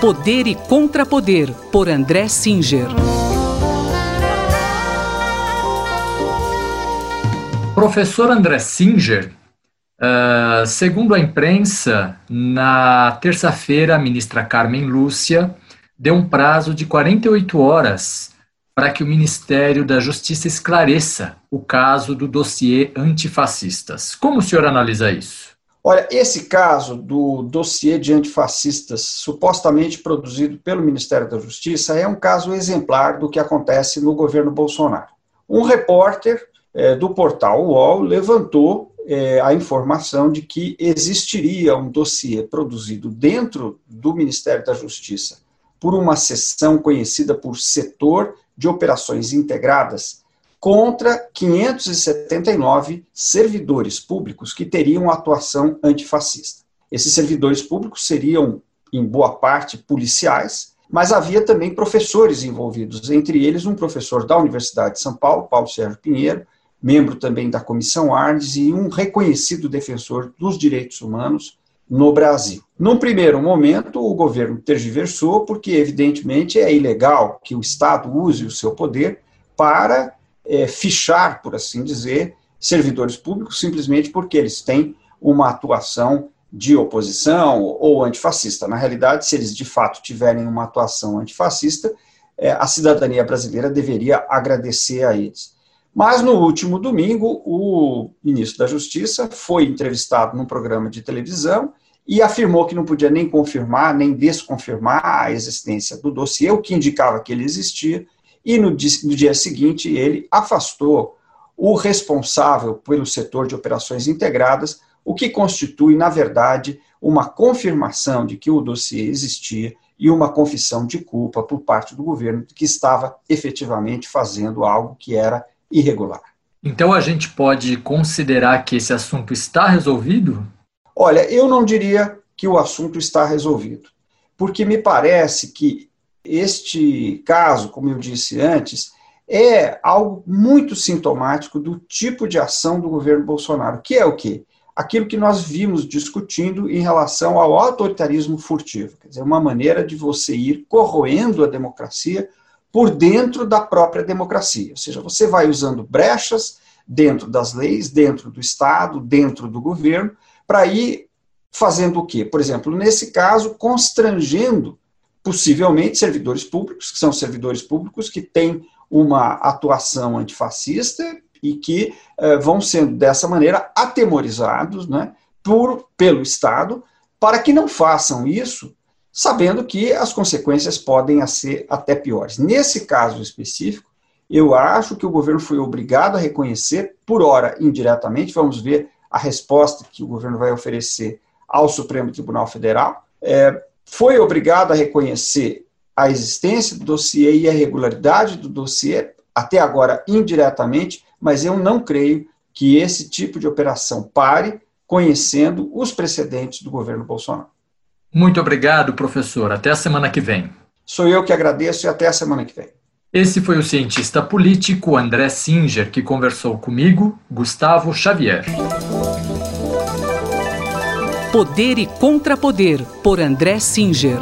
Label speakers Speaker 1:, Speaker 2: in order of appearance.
Speaker 1: Poder e Contrapoder, por André Singer.
Speaker 2: Professor André Singer, uh, segundo a imprensa, na terça-feira, a ministra Carmen Lúcia deu um prazo de 48 horas para que o Ministério da Justiça esclareça o caso do dossiê antifascistas. Como o senhor analisa isso?
Speaker 3: Olha, esse caso do dossiê de antifascistas supostamente produzido pelo Ministério da Justiça é um caso exemplar do que acontece no governo Bolsonaro. Um repórter é, do portal UOL levantou é, a informação de que existiria um dossiê produzido dentro do Ministério da Justiça por uma seção conhecida por Setor de Operações Integradas contra 579 servidores públicos que teriam atuação antifascista. Esses servidores públicos seriam, em boa parte, policiais, mas havia também professores envolvidos, entre eles um professor da Universidade de São Paulo, Paulo Sérgio Pinheiro, membro também da Comissão Arnes e um reconhecido defensor dos direitos humanos, no Brasil. Num primeiro momento, o governo tergiversou, porque, evidentemente, é ilegal que o Estado use o seu poder para é, fichar, por assim dizer, servidores públicos simplesmente porque eles têm uma atuação de oposição ou antifascista. Na realidade, se eles de fato tiverem uma atuação antifascista, é, a cidadania brasileira deveria agradecer a eles. Mas no último domingo, o ministro da Justiça foi entrevistado num programa de televisão e afirmou que não podia nem confirmar nem desconfirmar a existência do dossiê, o que indicava que ele existia, e no dia, seguinte ele afastou o responsável pelo setor de operações integradas, o que constitui, na verdade, uma confirmação de que o dossiê existia e uma confissão de culpa por parte do governo que estava efetivamente fazendo algo que era irregular.
Speaker 2: Então a gente pode considerar que esse assunto está resolvido?
Speaker 3: Olha, eu não diria que o assunto está resolvido, porque me parece que este caso, como eu disse antes, é algo muito sintomático do tipo de ação do governo Bolsonaro, que é o quê? Aquilo que nós vimos discutindo em relação ao autoritarismo furtivo, quer dizer, uma maneira de você ir corroendo a democracia por dentro da própria democracia. Ou seja, você vai usando brechas dentro das leis, dentro do Estado, dentro do governo, para ir fazendo o quê? Por exemplo, nesse caso, constrangendo possivelmente servidores públicos, que são servidores públicos que têm uma atuação antifascista e que eh, vão sendo dessa maneira atemorizados né, por, pelo Estado para que não façam isso sabendo que as consequências podem ser até piores. Nesse caso específico, eu acho que o governo foi obrigado a reconhecer, por hora indiretamente, vamos ver a resposta que o governo vai oferecer ao Supremo Tribunal Federal, é, foi obrigado a reconhecer a existência do dossiê e a regularidade do dossiê, até agora indiretamente, mas eu não creio que esse tipo de operação pare conhecendo os precedentes do governo Bolsonaro.
Speaker 2: Muito obrigado, professor. Até a semana que vem.
Speaker 3: Sou eu que agradeço e até a semana que vem.
Speaker 2: Esse foi o cientista político André Singer que conversou comigo, Gustavo Xavier.
Speaker 1: Poder e Contrapoder, por André Singer.